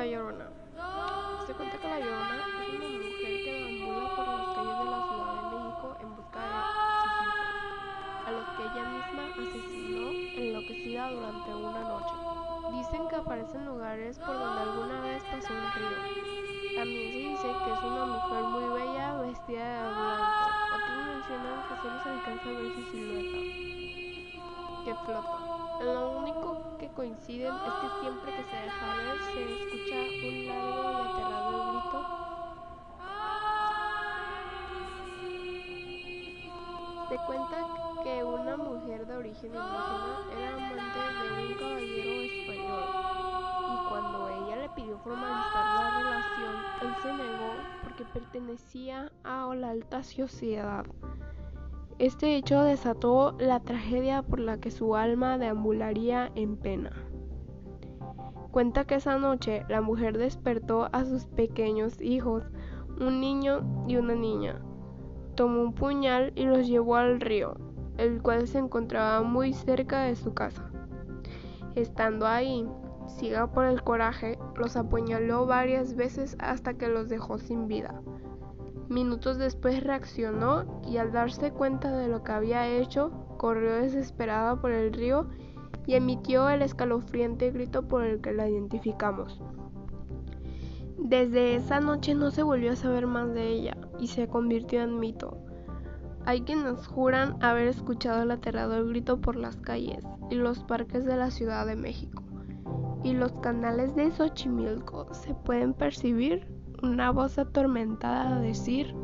La Llorona. Se cuenta que La Llorona es una mujer que deambula por las calles de la Ciudad de México en busca de sus hijos, a los que ella misma asesinó enloquecida durante una noche. Dicen que aparece en lugares por donde alguna vez pasó un río. También se dice que es una mujer muy bella vestida de blanco. Otros mencionan que solo se alcanza a ver su silueta que flota. Lo único coinciden es que siempre que se deja ver se escucha un largo y aterrador grito. Se cuenta que una mujer de origen indígena era amante de un caballero español y cuando ella le pidió formalizar la relación, él se negó porque pertenecía a la alta sociedad. Este hecho desató la tragedia por la que su alma deambularía en pena. Cuenta que esa noche la mujer despertó a sus pequeños hijos, un niño y una niña. Tomó un puñal y los llevó al río, el cual se encontraba muy cerca de su casa. Estando ahí, ciega por el coraje, los apuñaló varias veces hasta que los dejó sin vida. Minutos después reaccionó y al darse cuenta de lo que había hecho, corrió desesperada por el río y emitió el escalofriante grito por el que la identificamos. Desde esa noche no se volvió a saber más de ella y se convirtió en mito. Hay quienes juran haber escuchado el aterrador grito por las calles y los parques de la Ciudad de México. Y los canales de Xochimilco se pueden percibir una voz atormentada a decir,